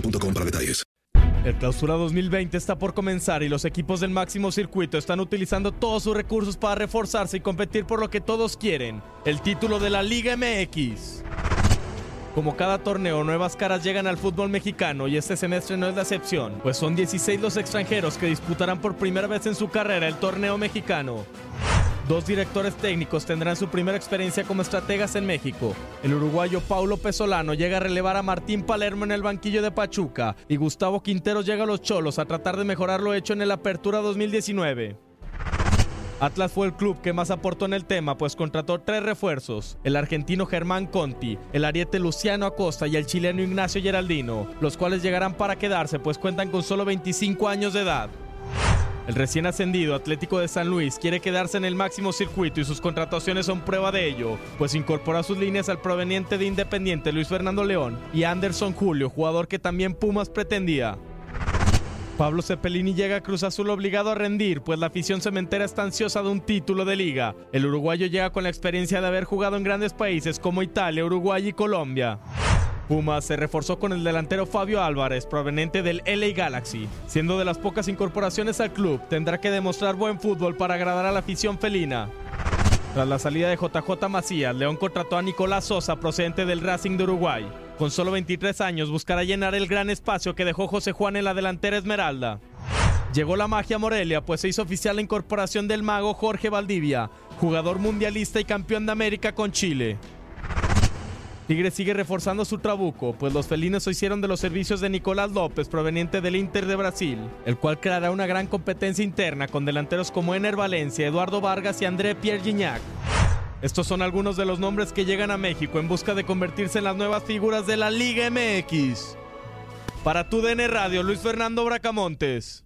para detalles. El Clausura 2020 está por comenzar y los equipos del máximo circuito están utilizando todos sus recursos para reforzarse y competir por lo que todos quieren, el título de la Liga MX. Como cada torneo, nuevas caras llegan al fútbol mexicano y este semestre no es la excepción, pues son 16 los extranjeros que disputarán por primera vez en su carrera el torneo mexicano. Dos directores técnicos tendrán su primera experiencia como estrategas en México. El uruguayo Paulo Pesolano llega a relevar a Martín Palermo en el banquillo de Pachuca y Gustavo Quinteros llega a los Cholos a tratar de mejorar lo hecho en el Apertura 2019. Atlas fue el club que más aportó en el tema, pues contrató tres refuerzos: el argentino Germán Conti, el ariete Luciano Acosta y el chileno Ignacio Geraldino, los cuales llegarán para quedarse, pues cuentan con solo 25 años de edad. El recién ascendido Atlético de San Luis quiere quedarse en el máximo circuito y sus contrataciones son prueba de ello, pues incorpora sus líneas al proveniente de Independiente Luis Fernando León y Anderson Julio, jugador que también Pumas pretendía. Pablo Cepelini llega a Cruz Azul obligado a rendir, pues la afición cementera está ansiosa de un título de liga. El uruguayo llega con la experiencia de haber jugado en grandes países como Italia, Uruguay y Colombia. Pumas se reforzó con el delantero Fabio Álvarez, proveniente del LA Galaxy. Siendo de las pocas incorporaciones al club, tendrá que demostrar buen fútbol para agradar a la afición felina. Tras la salida de JJ Macías, León contrató a Nicolás Sosa, procedente del Racing de Uruguay. Con solo 23 años, buscará llenar el gran espacio que dejó José Juan en la delantera Esmeralda. Llegó la magia a Morelia, pues se hizo oficial la incorporación del mago Jorge Valdivia, jugador mundialista y campeón de América con Chile. Tigre sigue reforzando su trabuco, pues los felinos se hicieron de los servicios de Nicolás López, proveniente del Inter de Brasil, el cual creará una gran competencia interna con delanteros como Ener Valencia, Eduardo Vargas y André Pierre Gignac. Estos son algunos de los nombres que llegan a México en busca de convertirse en las nuevas figuras de la Liga MX. Para tu DN Radio, Luis Fernando Bracamontes.